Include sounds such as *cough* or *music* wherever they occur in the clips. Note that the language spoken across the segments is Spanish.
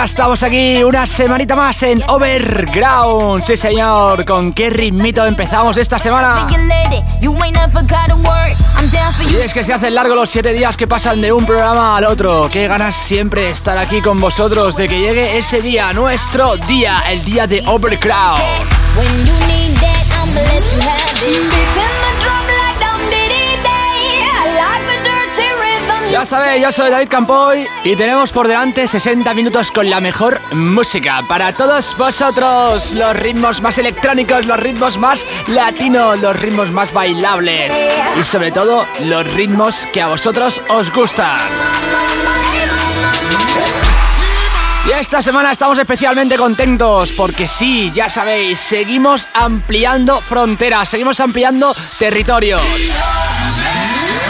ya estamos aquí una semanita más en Overground. Sí, señor. ¿Con qué ritmito empezamos esta semana? Y es que se hacen largo los siete días que pasan de un programa al otro. Qué ganas siempre estar aquí con vosotros de que llegue ese día, nuestro día, el día de Overground. Ya sabéis, yo soy David Campoy y tenemos por delante 60 minutos con la mejor música para todos vosotros. Los ritmos más electrónicos, los ritmos más latinos, los ritmos más bailables y sobre todo los ritmos que a vosotros os gustan. Y esta semana estamos especialmente contentos porque sí, ya sabéis, seguimos ampliando fronteras, seguimos ampliando territorios.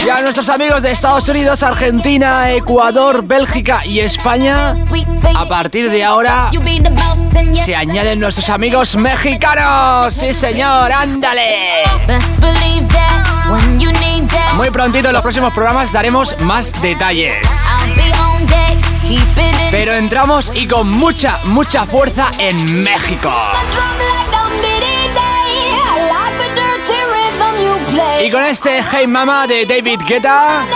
Y a nuestros amigos de Estados Unidos, Argentina, Ecuador, Bélgica y España, a partir de ahora se añaden nuestros amigos mexicanos. Sí, señor, ándale. Muy prontito en los próximos programas daremos más detalles. Pero entramos y con mucha, mucha fuerza en México. Y con este Hey Mama de David Guetta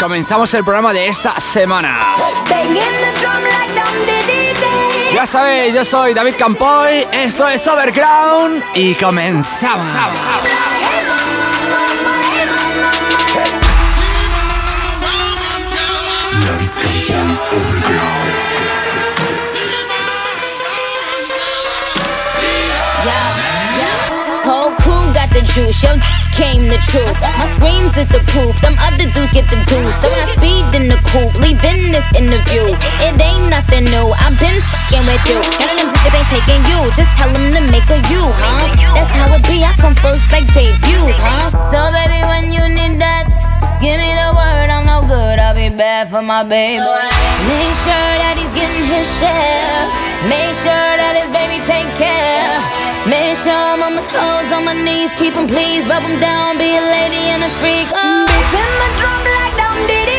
comenzamos el programa de esta semana. Ya sabéis, yo soy David Campoy, esto es Overground y comenzamos. the juice, came the truth. My screams is the proof, them other dudes get the deuce. So when I speed in the coupe, leaving this interview, it ain't nothing new. I've been fucking with you. None of them niggas ain't taking you, just tell them to make a you, huh? That's how it be, I come first like debuts, huh? So baby, when you need that, give me the word, I'm no good, I'll be bad for my baby. Make sure that getting his share. Make sure that his baby take care. Make sure I'm on my toes, on my knees, keep them please, rub them down, be a lady and a freak. Oh. Beats in my drum like down diddy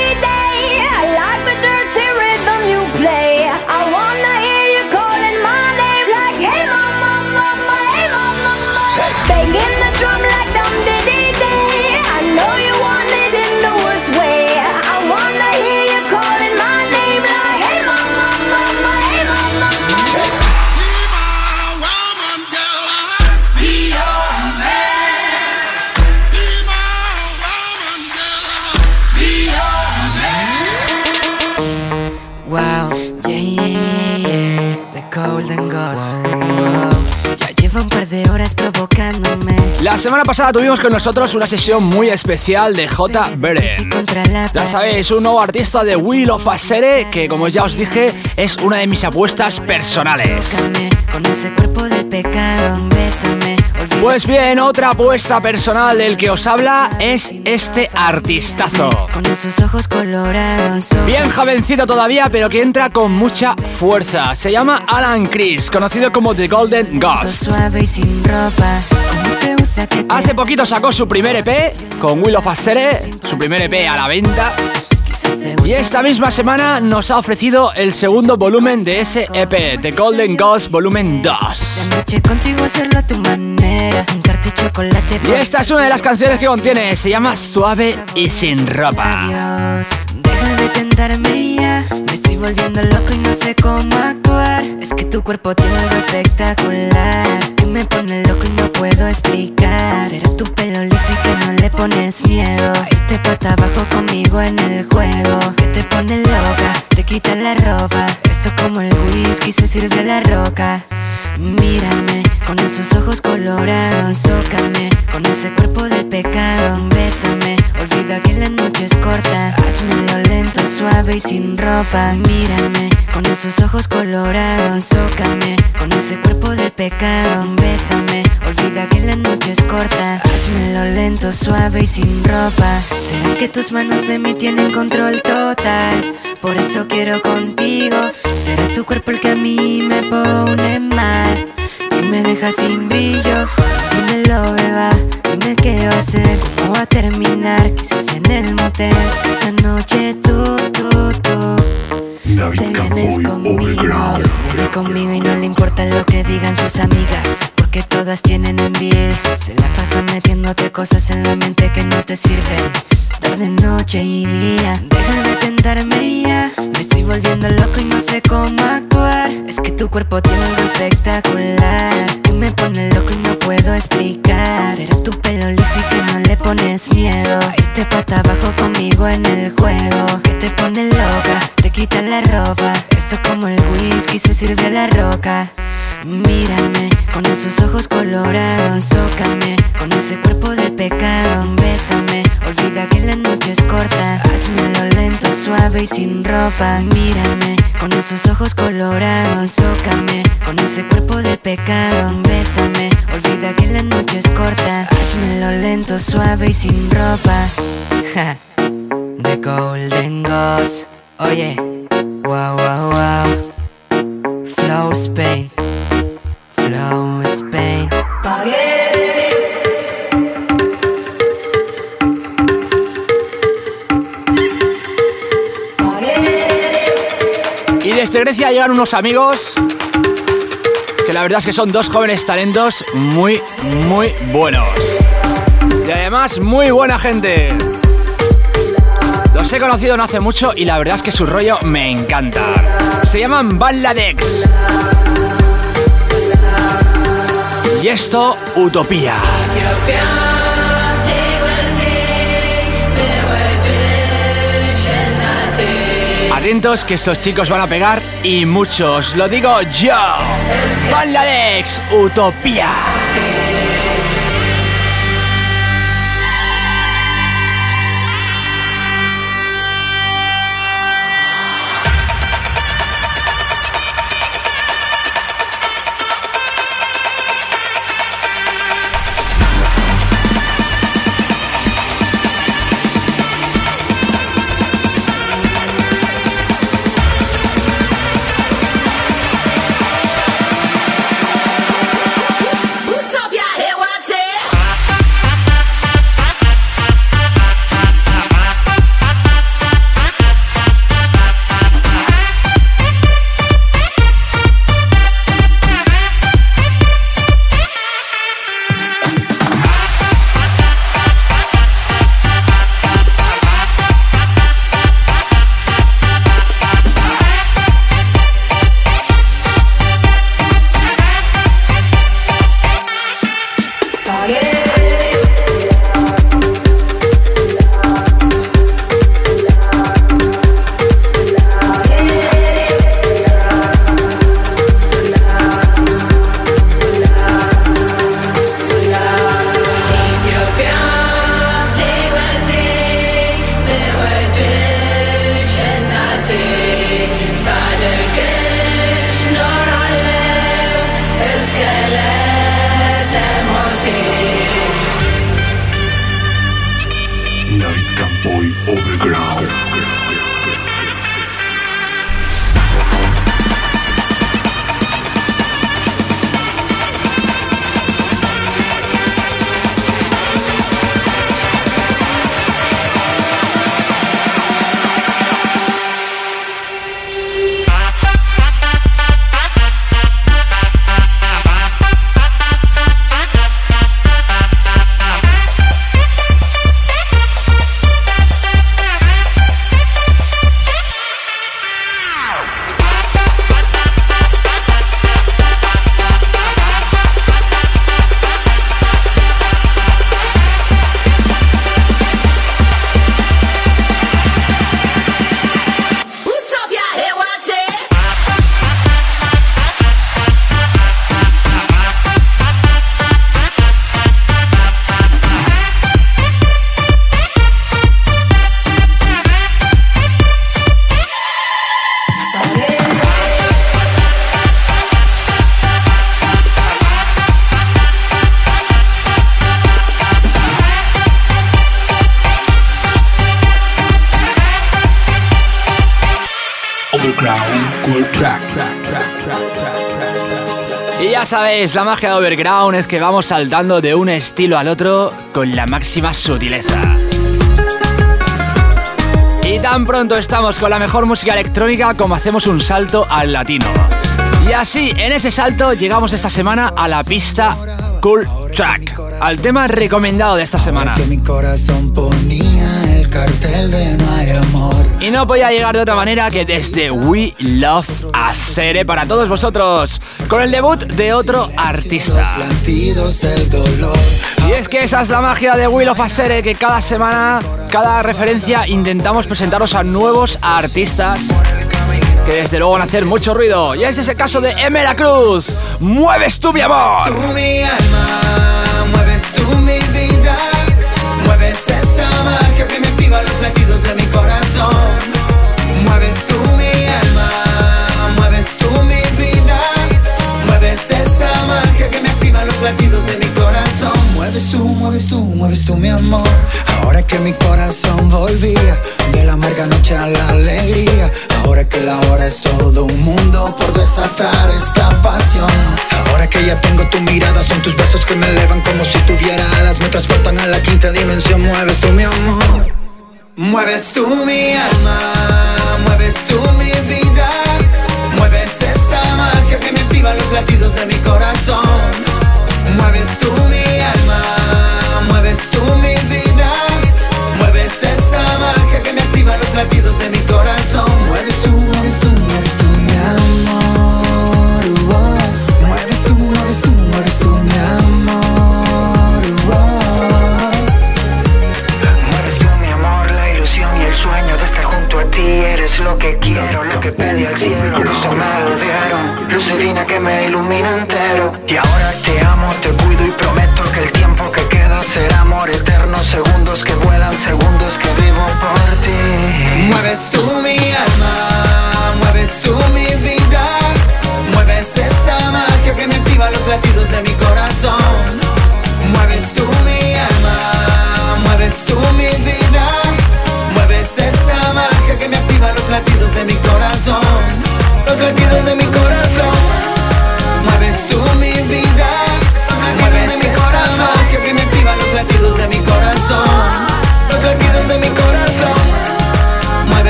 La semana pasada tuvimos con nosotros una sesión muy especial de J. Beren. Ya sabéis, un nuevo artista de Will of Asere que como ya os dije es una de mis apuestas personales. Con ese cuerpo del pecado, bésame. Pues bien, otra apuesta personal del que os habla es este artistazo. con esos ojos colorados. Bien jovencito todavía, pero que entra con mucha fuerza. Se llama Alan Chris, conocido como The Golden Ghost. suave y sin ropa. ¿Cómo te gusta que te Hace poquito sacó su primer EP con Will of Asere, su primer EP a la venta. Y esta misma semana nos ha ofrecido el segundo volumen de ese EP, The Golden Ghost Volumen 2. esta noche contigo hacerlo a tu manera. Untarte chocolate Y esta es una de las canciones que contiene, se llama Suave y sin ropa. De tentarme ya. Me estoy volviendo loco y no sé cómo actuar. Es que tu cuerpo tiene algo espectacular. Que me pone loco y no puedo explicar. Será tu pelo liso y que no le pones miedo. A irte pata abajo conmigo en el juego. Que te pone loca, te quita la ropa. Es Esto como el whisky se sirve a la roca. Mírame con esos ojos colorados, tócame con ese cuerpo del pecado, bésame, olvida que la noche es corta, hazmelo lento, suave y sin ropa. Mírame con esos ojos colorados, tócame con ese cuerpo del pecado, bésame, olvida que la noche es corta, hazmelo lento, suave y sin ropa. Será que tus manos de mí tienen control total, por eso quiero contigo. Será tu cuerpo el que a mí me pone mal y me deja sin brillo. Dímelo, beba, dime qué va a hacer, cómo va a terminar. Quizás en el motel, esta noche tú, tú, tú. Te vienes conmigo, viene conmigo y no le importa lo que digan sus amigas Porque todas tienen envidia Se la pasan metiéndote cosas en la mente que no te sirven. Tarde, noche y día Deja de tentarme ya Me estoy volviendo loco y no sé cómo actuar. Es que tu cuerpo tiene algo espectacular. Que me pone loco y no puedo explicar. Será tu pelo liso y que no le pones miedo. Irte pata abajo conmigo en el juego. Que te pone loca, te quita la ropa. Esto como el whisky se sirve a la roca Mírame con esos ojos colorados, tócame con ese cuerpo del pecado, bésame, olvida que la noche es corta, hazmelo lento, suave y sin ropa. Mírame con esos ojos colorados, tócame con ese cuerpo del pecado, bésame, olvida que la noche es corta, hazmelo lento, suave y sin ropa. Ja, The Golden Ghost, oye, wow, wow, wow, Flow Spain. Y desde Grecia llegan unos amigos que la verdad es que son dos jóvenes talentos muy, muy buenos. Y además muy buena gente. Los he conocido no hace mucho y la verdad es que su rollo me encanta. Se llaman Balladex. Y esto, Utopía. Atentos que estos chicos van a pegar y muchos, lo digo yo. Balladex, Utopía. Sabéis, la magia de Overground es que vamos saltando de un estilo al otro con la máxima sutileza. Y tan pronto estamos con la mejor música electrónica como hacemos un salto al latino. Y así, en ese salto, llegamos esta semana a la pista Cool Track, al tema recomendado de esta semana. Y no podía llegar de otra manera que desde We Love a para todos vosotros, con el debut de otro artista. Y es que esa es la magia de We Love a Sere, que cada semana, cada referencia, intentamos presentaros a nuevos artistas que desde luego van a hacer mucho ruido. Y este es el caso de Emera Cruz. ¡Mueves tú mi amor!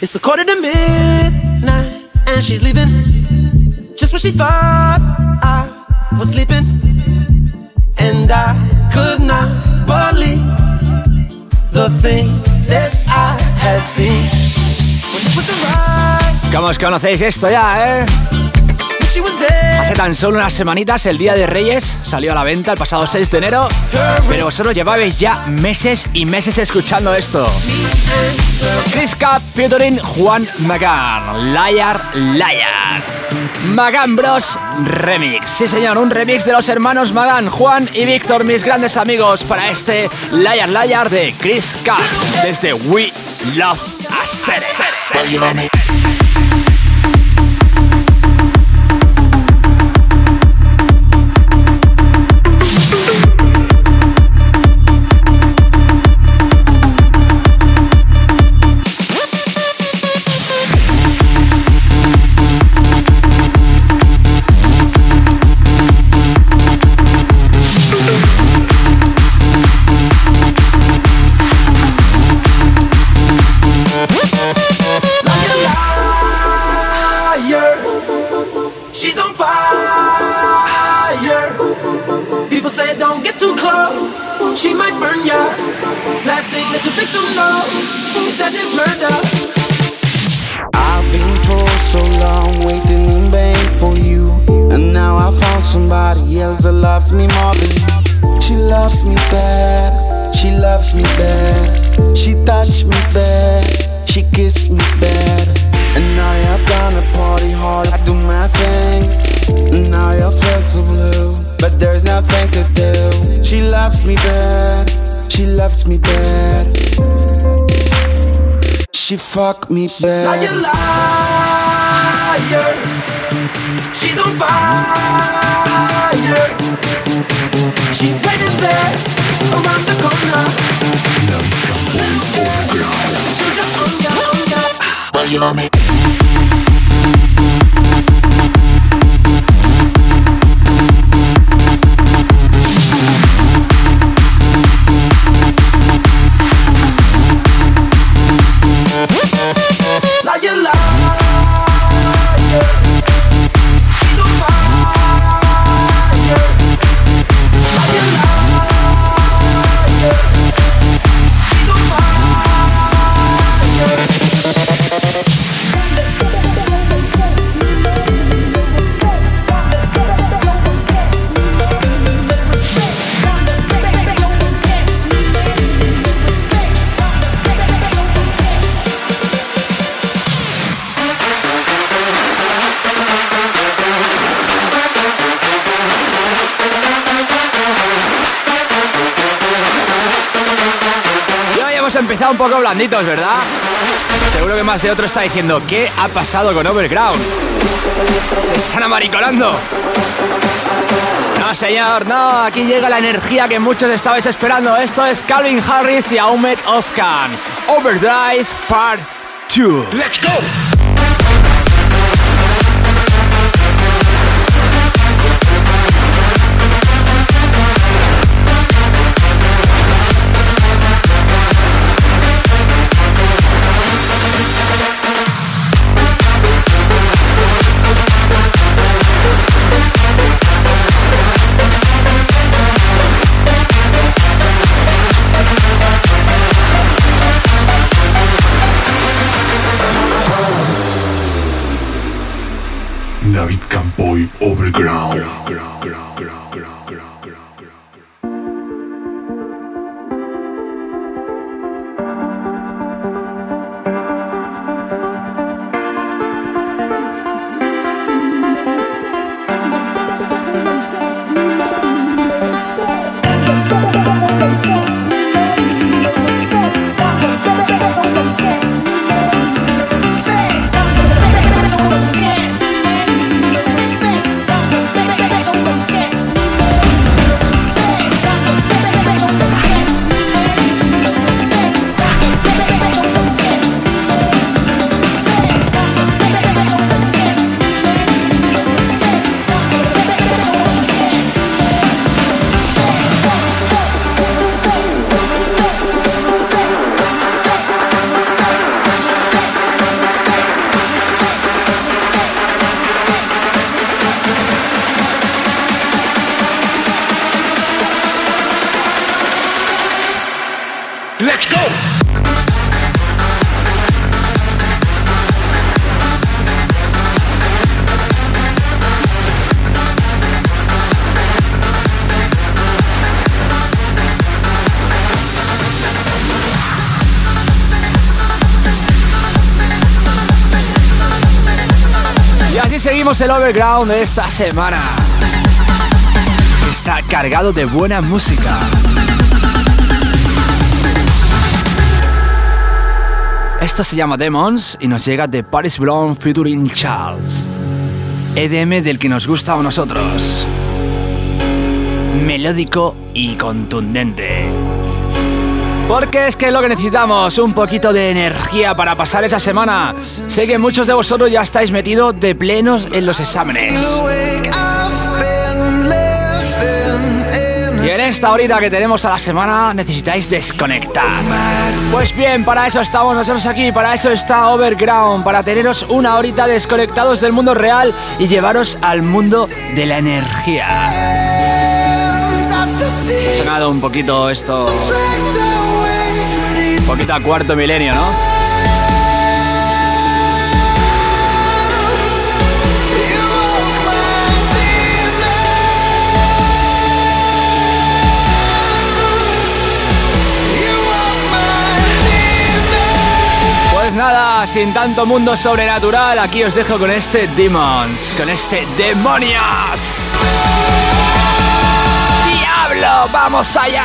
It's a quarter to midnight, and she's leaving. Just when she thought I was sleeping, and I could not believe the things that I had seen. ¿Cómo os conocéis esto ya, eh? Hace tan solo unas semanitas, el Día de Reyes salió a la venta el pasado 6 de enero, pero vosotros llevabais ya meses y meses escuchando esto. Chris Cap featuring Juan Magán, Liar Liar. Magán Bros Remix. Sí, señor, un remix de los hermanos Magán, Juan y Víctor, mis grandes amigos, para este Liar Liar de Chris Cap desde We Love Hacer. Loves me She loves me bad, she loves me bad. She touched me bad, she kissed me bad. And now you've done a party hard, I do my thing. And now you feel so blue, but there's nothing to do. She loves me bad, she loves me bad. She fuck me bad. Liar, liar. She's on fire. She's waiting there around the corner. You know me. Un poco blanditos, ¿verdad? Seguro que más de otro está diciendo, ¿qué ha pasado con Overground? Se están amariconando. No, señor, no, aquí llega la energía que muchos estabais esperando. Esto es Calvin Harris y Ahmed Oskan. Overdrive Part 2. ¡Let's go! El overground de esta semana. Está cargado de buena música. Esto se llama Demons y nos llega de Paris Brown featuring Charles. EDM del que nos gusta a nosotros. Melódico y contundente. Porque es que lo que necesitamos, un poquito de energía para pasar esa semana. Sé que muchos de vosotros ya estáis metidos de plenos en los exámenes. Y en esta horita que tenemos a la semana necesitáis desconectar. Pues bien, para eso estamos nosotros aquí, para eso está Overground, para teneros una horita desconectados del mundo real y llevaros al mundo de la energía. Ha sonado un poquito esto poquito a cuarto milenio, ¿no? Pues nada, sin tanto mundo sobrenatural, aquí os dejo con este Demons, con este Demonias. ¡Diablo! ¡Vamos allá!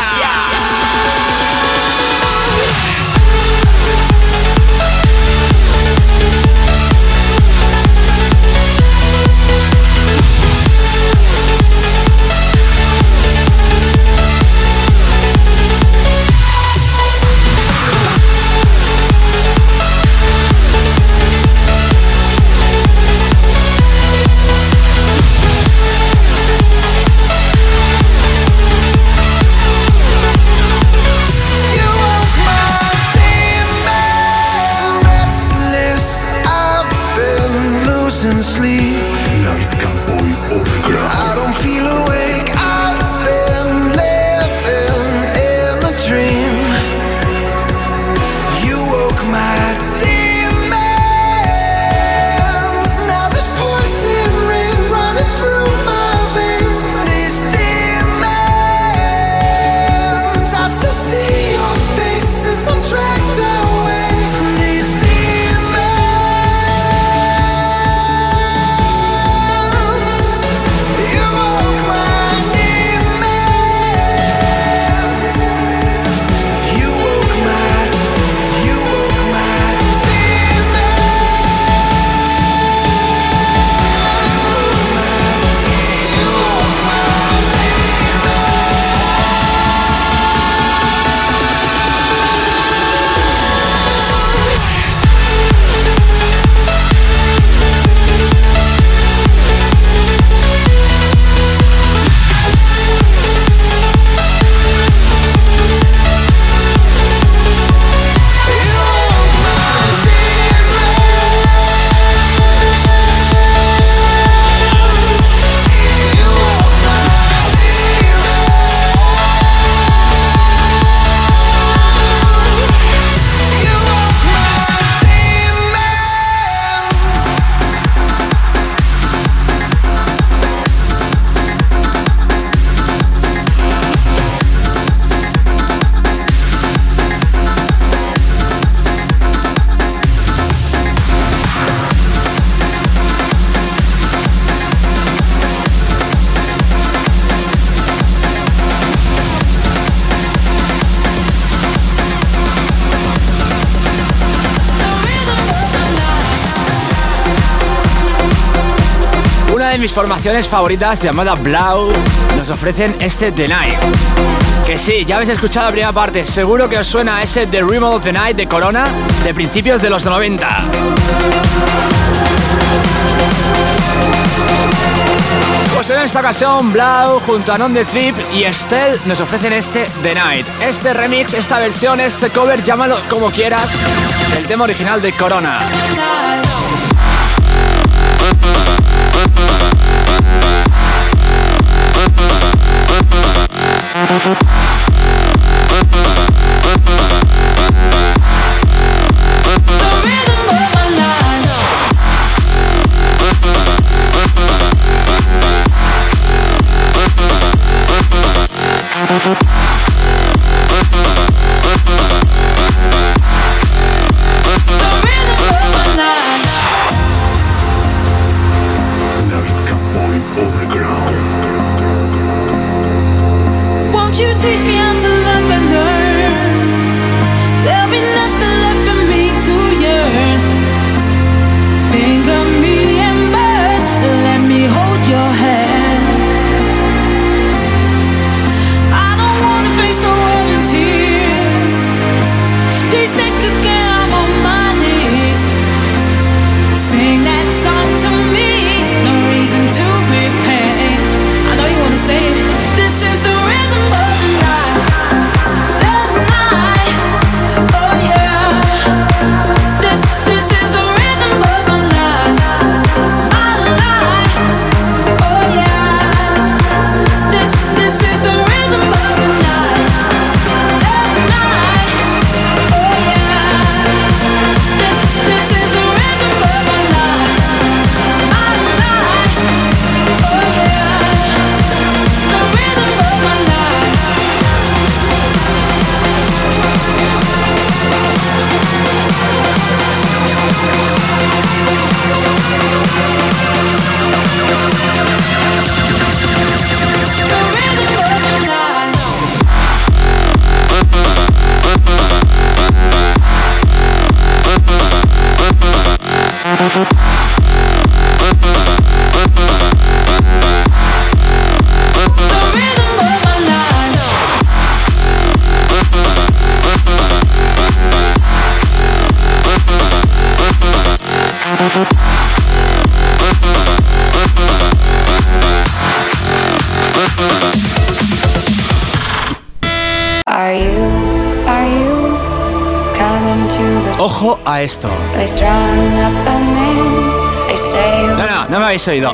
De mis formaciones favoritas llamada Blau nos ofrecen este The Night. Que sí, ya habéis escuchado la primera parte, seguro que os suena ese The Rhythm of the Night de Corona de principios de los 90. Pues en esta ocasión Blau junto a Non The Trip y Estelle nos ofrecen este The Night. Este remix, esta versión, este cover, llámalo como quieras, del tema original de Corona.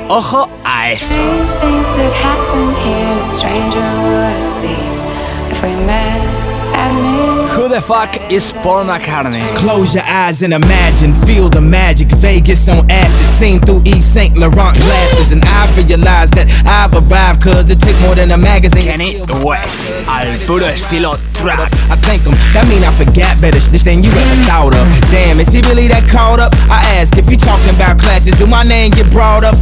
Ojo a esto. The fuck is Paul McCartney? Close your eyes and imagine, feel the magic. Vegas on acid, seen through East St. Laurent glasses. And I realize that I've arrived, cause it took more than a magazine. Kenny West, al puro estilo trap. I thank him, that mean I forgot better shit than you ever thought of. Damn, is he really that caught up? I ask if you talking about classes, do my name get brought up?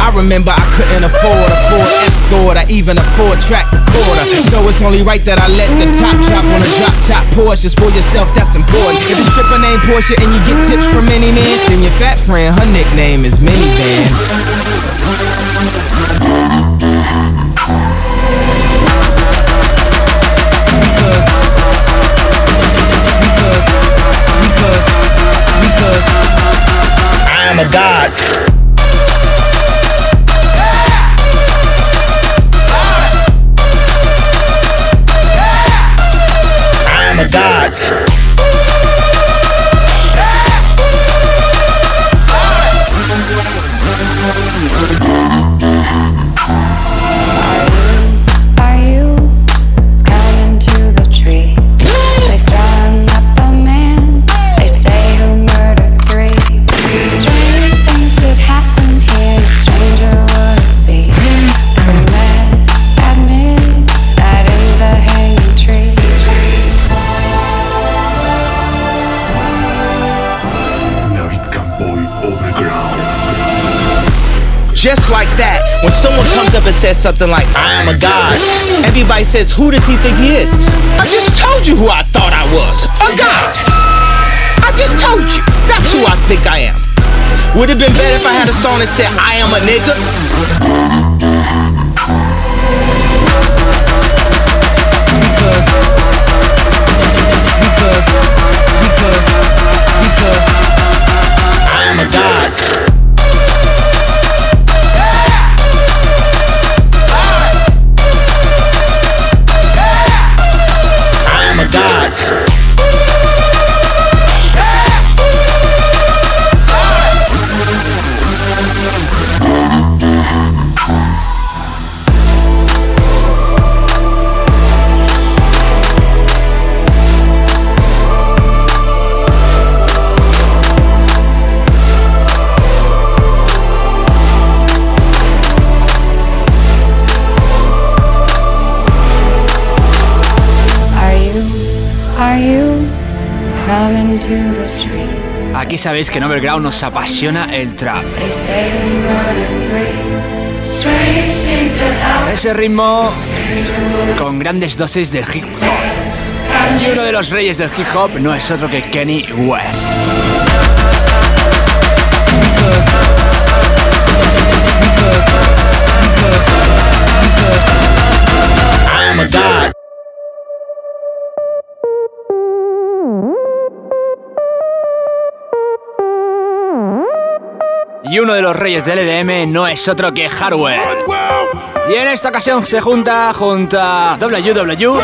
I remember I couldn't afford a Ford Escort or even a four track recorder. So it's only right that I let the top drop on a drop top Porsches for yourself, that's important. If it's stripper named Porsche and you get tips from any man, then your fat friend, her nickname is Minivan. Says something like, I am a god, everybody says, Who does he think he is? I just told you who I thought I was a god. I just told you. That's who I think I am. Would have been better if I had a song that said I am a nigga. Aquí sabéis que en Overground nos apasiona el trap. Ese ritmo con grandes dosis de hip hop. Y uno de los reyes del hip hop no es otro que Kenny West. A Y uno de los reyes del EDM no es otro que Hardware. Y en esta ocasión se junta junto a WW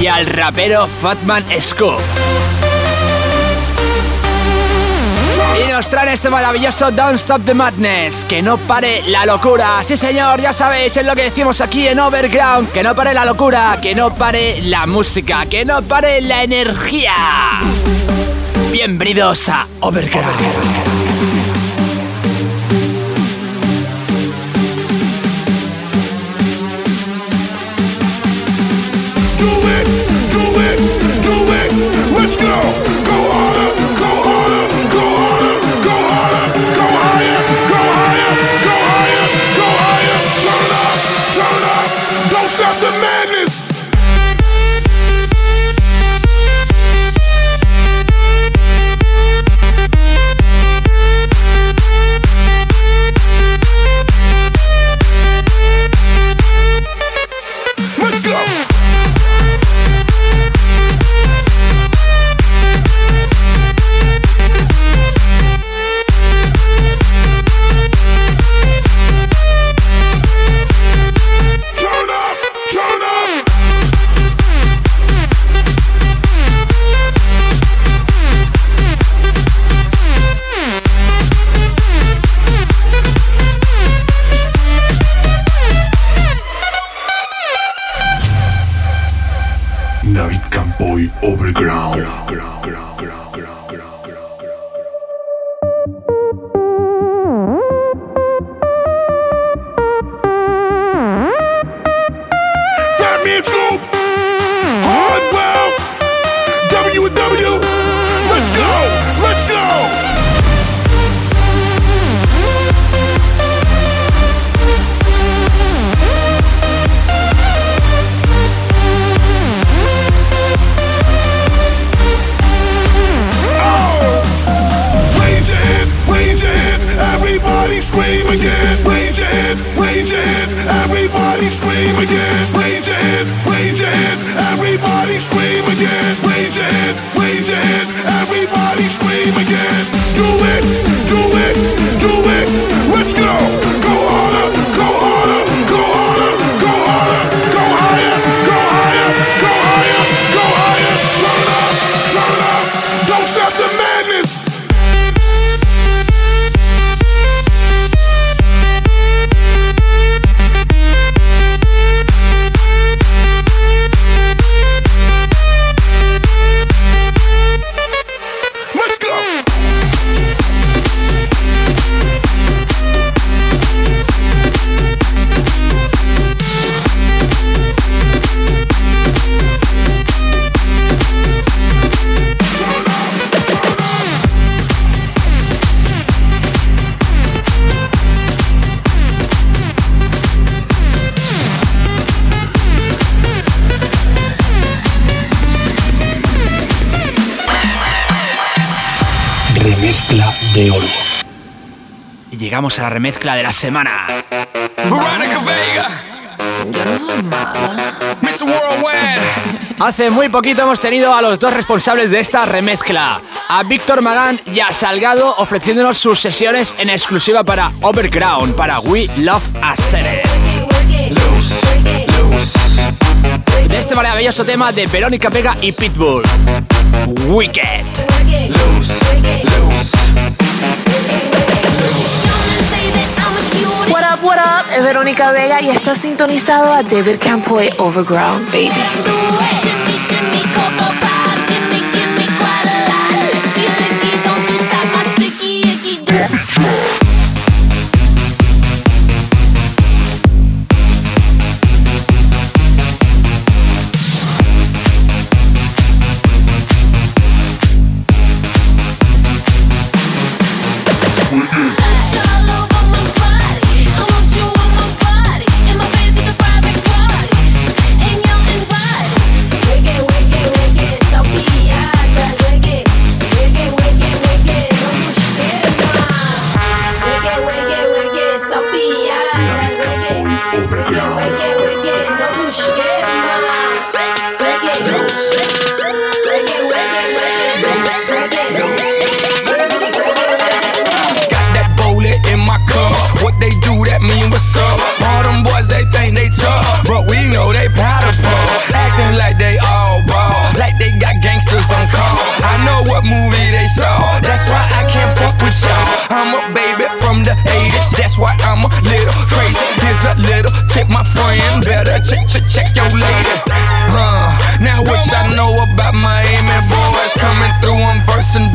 y al rapero Fatman Scoop. Y nos traen este maravilloso Don't Stop the Madness, que no pare la locura. Sí señor, ya sabéis, es lo que decimos aquí en Overground, que no pare la locura, que no pare la música, que no pare la energía. Bienvenidos a Overground. Do it, llegamos a la remezcla de la semana. Veronica Vega. Yo no soy mala. Mr. Worldwide. Hace muy poquito hemos tenido a los dos responsables de esta remezcla, a Víctor Magán y a Salgado ofreciéndonos sus sesiones en exclusiva para Overground, para We Love Acere. De este maravilloso tema de Verónica Vega y Pitbull, Wicked. What up? Es Verónica Vega y está sintonizado a David Campoy Overground, baby. Check, check, check your lady. Huh. Now what y'all know about my Miami boys coming through on verse and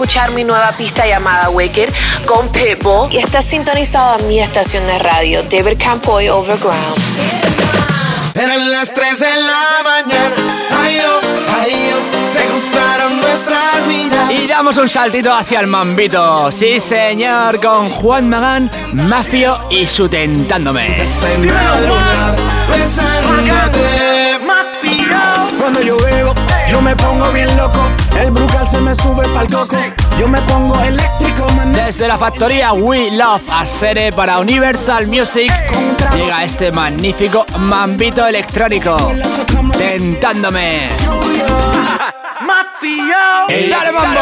escuchar mi nueva pista llamada Wicked con Pitbull y estás sintonizado a mi estación de radio, David Campoy Overground. Eran las 3 de la mañana. Ay, oh, ay, oh, se cruzaron nuestras miradas. Y damos un saltito hacia el mambito. Sí, señor, con Juan Magán, Mafio y su Tentándome. Cuando yo bebo, yo me pongo bien loco. El brucal se me sube pa'l coco. Yo me pongo eléctrico, man. Desde la factoría We Love Acere para Universal Music llega este magnífico mambito electrónico. Tentándome. Mafio. ¡Dale, mambo!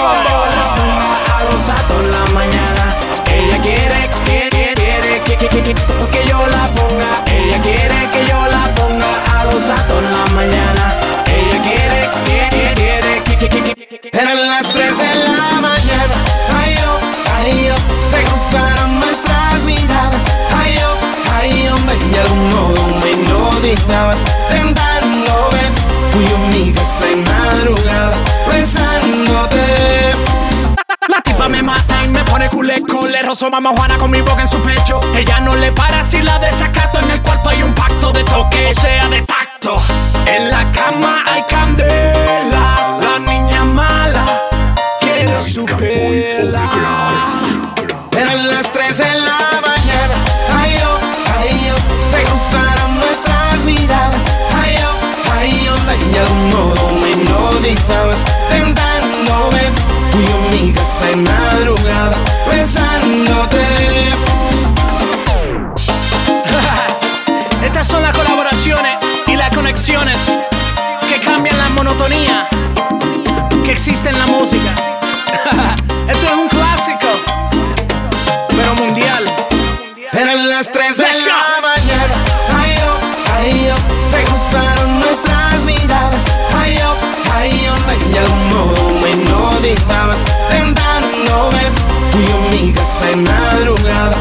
Rozo mamá Juana con mi boca en su pecho. Ella no le para si la desacato. En el cuarto hay un pacto de toque, o sea, de tacto. En la cama hay candela. La niña mala quiere su pela. Eran las 3 de la mañana. Ay, oh, ay, oh, se cruzaron nuestras miradas. Ay, oh, ay, oh, y de algún modo me hipnotizabas. Tentándome, tú y yo en mi casa en madrugada, las conexiones que cambian la monotonía que existe en la música. *laughs* Esto es un clásico, pero mundial. Eran las 3 de Let's go. la mañana. Ay, oh, ay, oh, se cruzaron nuestras miradas. Ay, oh, ay, oh, algún modo me hipnotizabas. Tentándome, tú y yo en mi casa en madrugada,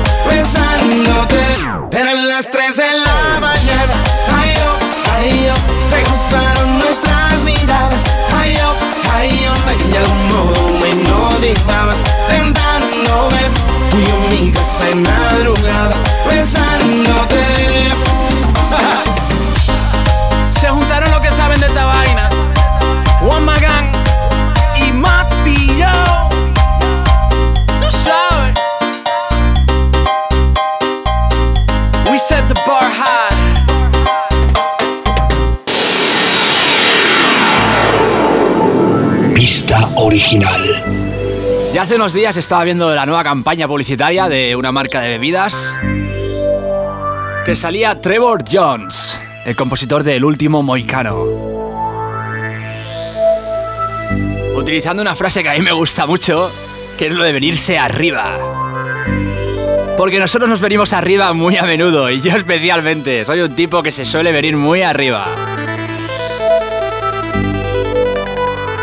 original. Ya hace unos días estaba viendo la nueva campaña publicitaria de una marca de bebidas que salía Trevor Jones, el compositor del último Moicano. Utilizando una frase que a mí me gusta mucho, que es lo de venirse arriba. Porque nosotros nos venimos arriba muy a menudo, y yo especialmente, soy un tipo que se suele venir muy arriba.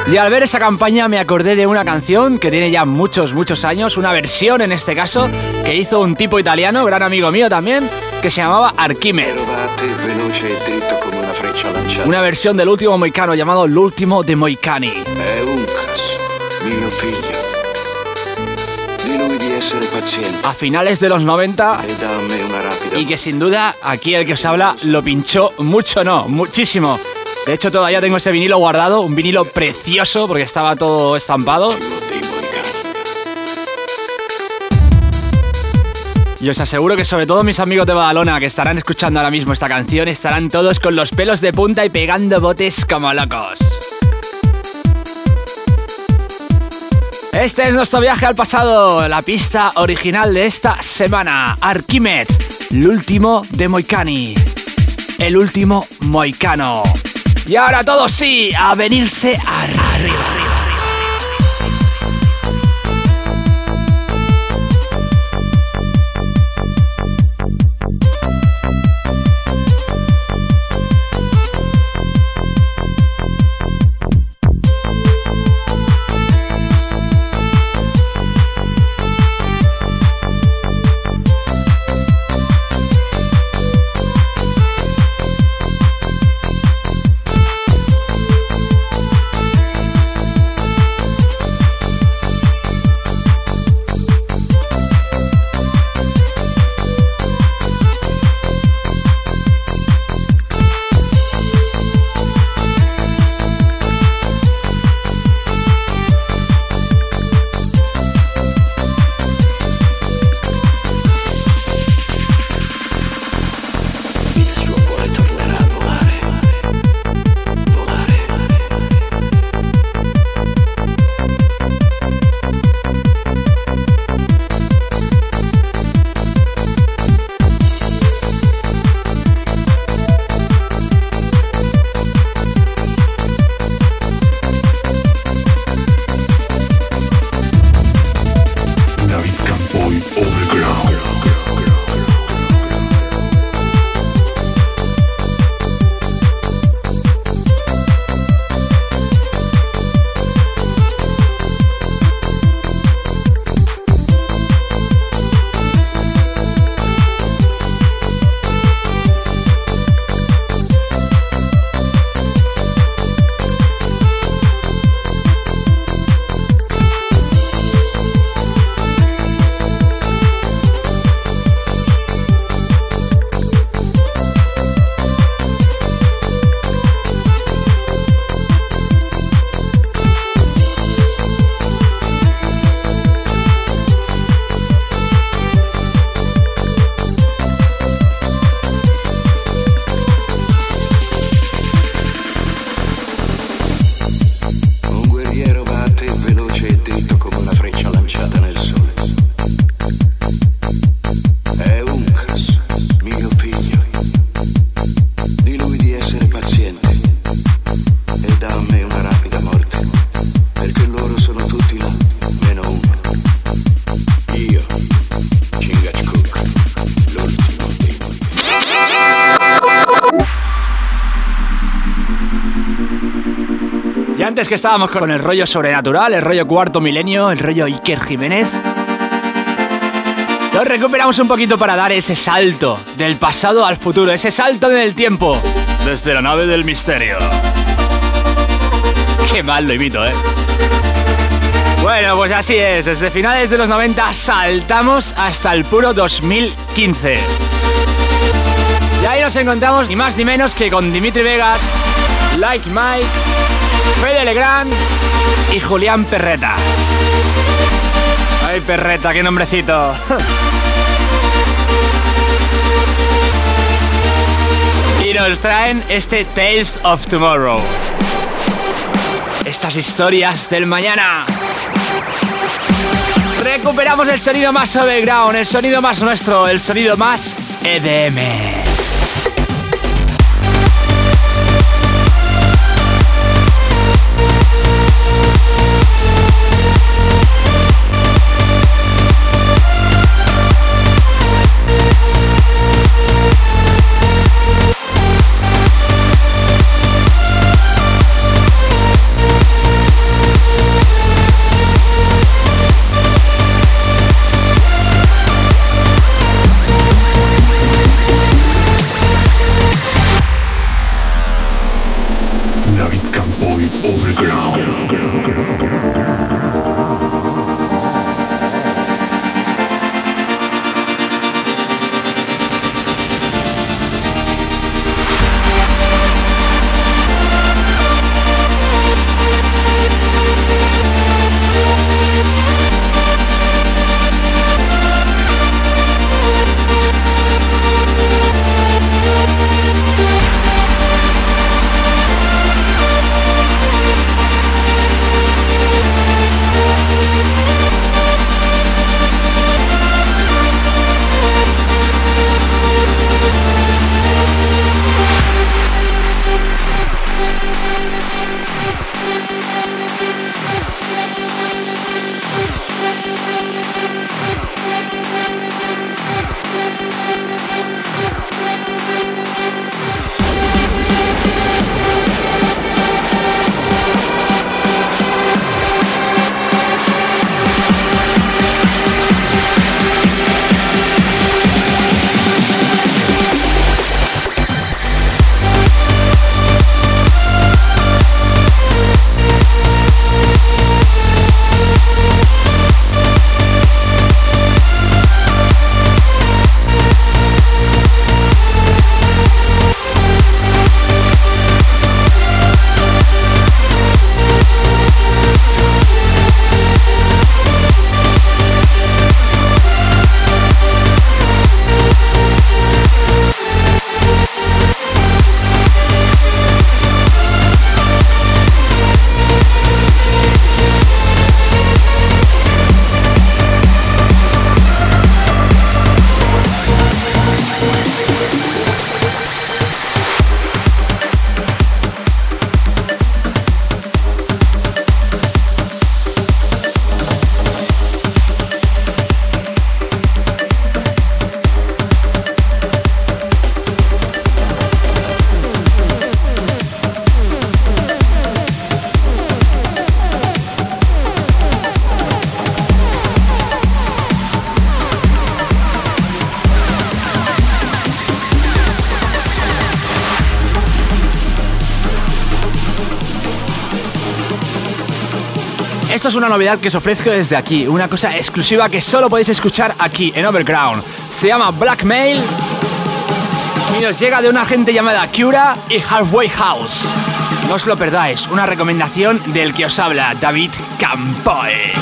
Y al ver esa campaña me acordé de una canción que tiene ya muchos, muchos años, una versión en este caso, que hizo un tipo italiano, gran amigo mío también, que se llamaba Archimed. Una versión del último moicano llamado L'ultimo de Moicani. A finales de los 90 y que sin duda aquí el que os habla lo pinchó mucho, no, muchísimo. De hecho todavía tengo ese vinilo guardado, un vinilo precioso porque estaba todo estampado. Y os aseguro que sobre todo mis amigos de Badalona que estarán escuchando ahora mismo esta canción estarán todos con los pelos de punta y pegando botes como locos. Este es nuestro viaje al pasado, la pista original de esta semana, Archimed, el último de Moicani, el último moicano. Y ahora todos sí, a venirse arriba. Que estábamos con el rollo sobrenatural, el rollo cuarto milenio, el rollo Iker Jiménez. Nos recuperamos un poquito para dar ese salto del pasado al futuro, ese salto en el tiempo, desde la nave del misterio. Qué mal lo imito, ¿eh? Bueno, pues así es, desde finales de los 90 saltamos hasta el puro 2015. Y ahí nos encontramos ni más ni menos que con Dimitri Vegas, Like Mike, Fede Legrand y Julián Perreta. Ay, Perreta, qué nombrecito. y nos traen este Tales of Tomorrow. estas historias del mañana. Recuperamos el sonido más overground, el sonido más nuestro, el sonido más EDM. Esto es una novedad que os ofrezco desde aquí, una cosa exclusiva que solo podéis escuchar aquí en Overground. Se llama Blackmail y nos llega de una gente llamada Cura y Halfway House. No os lo perdáis, una recomendación del que os habla David Campoy.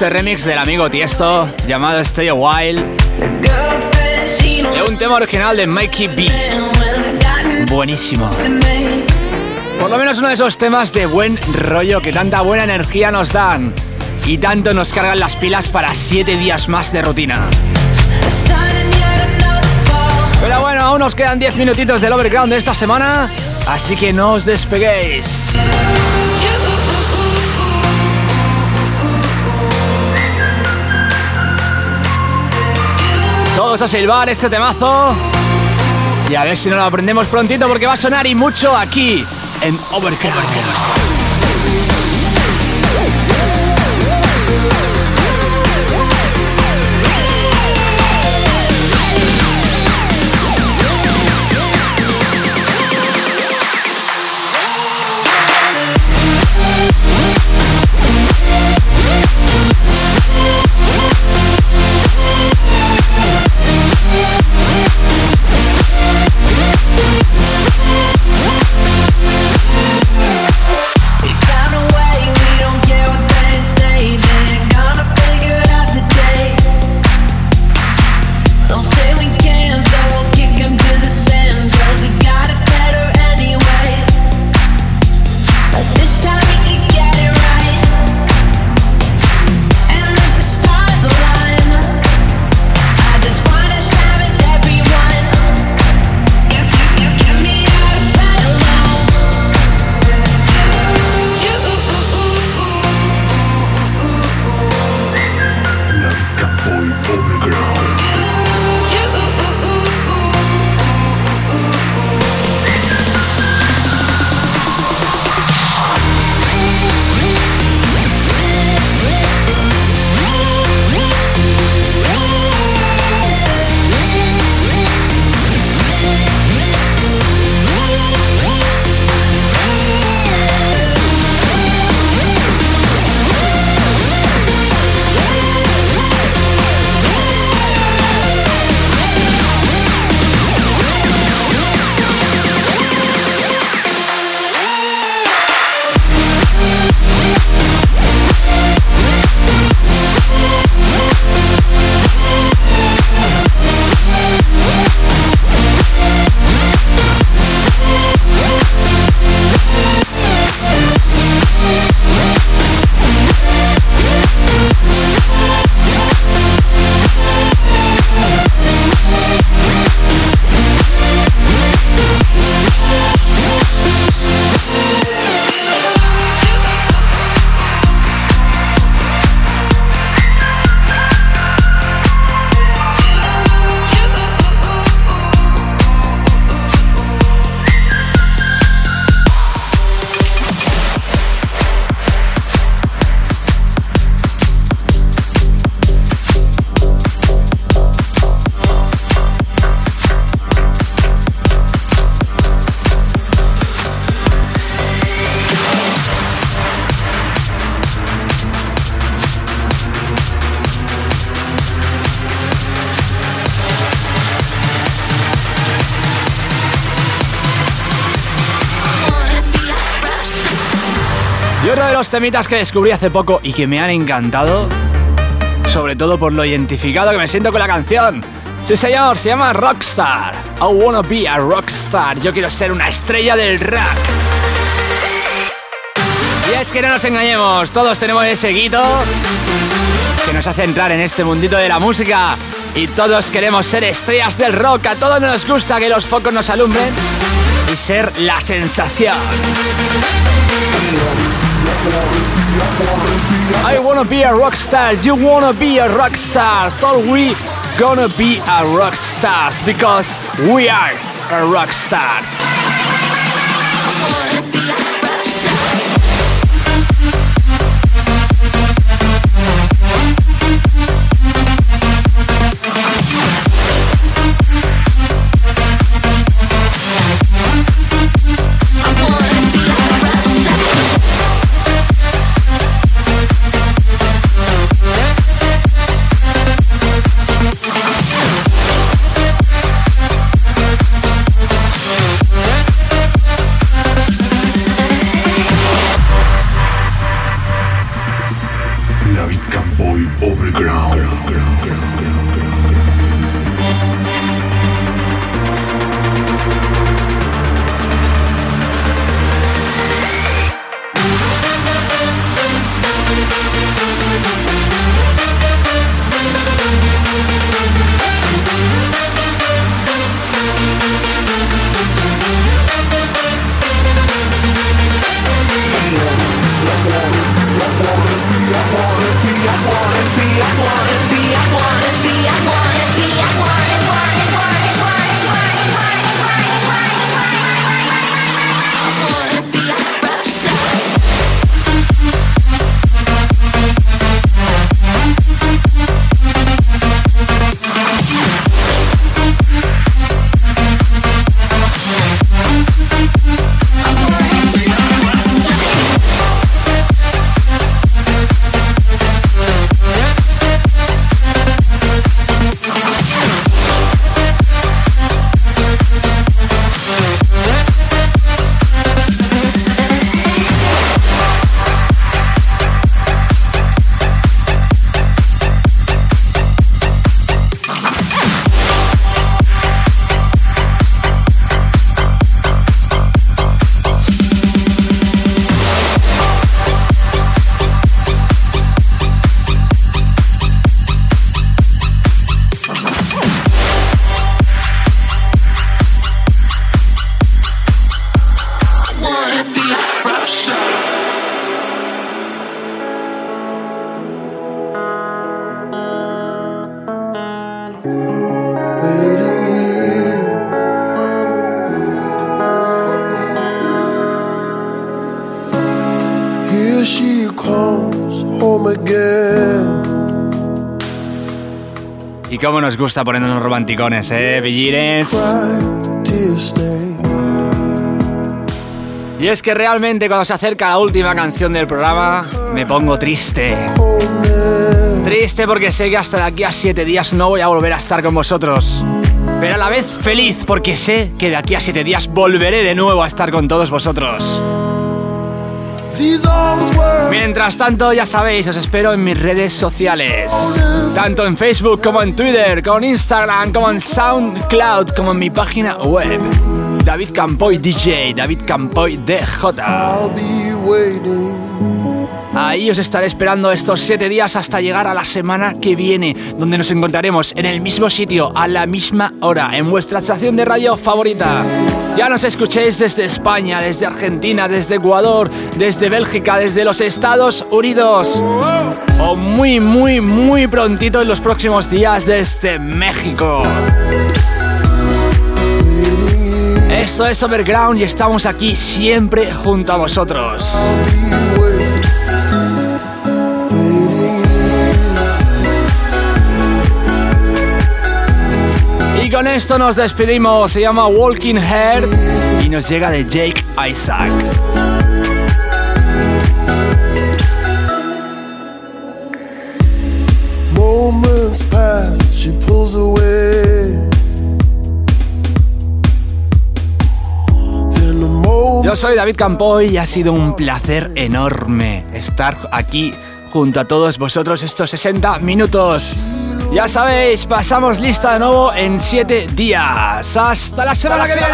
Este remix del amigo Tiesto llamado Stay a While. De un tema original de Mikey B. Buenísimo. Por lo menos uno de esos temas de buen rollo que tanta buena energía nos dan y tanto nos cargan las pilas para 7 días más de rutina. Pero bueno, aún nos quedan 10 minutitos del overground de esta semana, así que no os despeguéis. Todos a silbar este temazo. Y a ver si no lo aprendemos prontito porque va a sonar y mucho aquí en Overground. temitas que descubrí hace poco y que me han encantado, sobre todo por lo identificado que me siento con la canción. Sí, señor, se llama Rockstar. I wanna be a rockstar. Yo quiero ser una estrella del rock. Y es que no nos engañemos, todos tenemos ese guito que nos hace entrar en este mundito de la música. Y todos queremos ser estrellas del rock. A todos nos gusta que los focos nos alumbren y ser la sensación. I wanna be a rock star, you wanna be a rock star, so we gonna be a rock stars because we are a rock stars. Gusta ponernos romanticones, ¿eh, stained. Y es que realmente cuando se acerca la última canción del programa, me pongo triste. Triste porque sé que hasta de aquí a siete días no voy a volver a estar con vosotros. Pero a la vez feliz porque sé que de aquí a siete días volveré de nuevo a estar con todos vosotros. Mientras tanto, ya sabéis, os espero en mis redes sociales. Tanto en Facebook como en Twitter, como en Instagram, como en SoundCloud, como en mi página web. David Campoy DJ, David Campoy DJ. Ahí os estaré esperando estos 7 días hasta llegar a la semana que viene, donde nos encontraremos en el mismo sitio, a la misma hora, en vuestra estación de radio favorita. Ya nos escuchéis desde España, desde Argentina, desde Ecuador, desde Bélgica, desde los Estados Unidos. O muy, muy, muy prontito en los próximos días desde México. Esto es Overground y estamos aquí siempre junto a vosotros. Y con esto nos despedimos. Se llama Walking Head y nos llega de Jake Isaac. Moments pass, she pulls away. Then the moment Yo soy David Campoy y ha sido un placer enorme estar aquí junto a todos vosotros estos 60 minutos. Ya sabéis, pasamos lista de nuevo en 7 días. Hasta la semana que viene.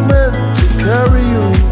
meant to carry you.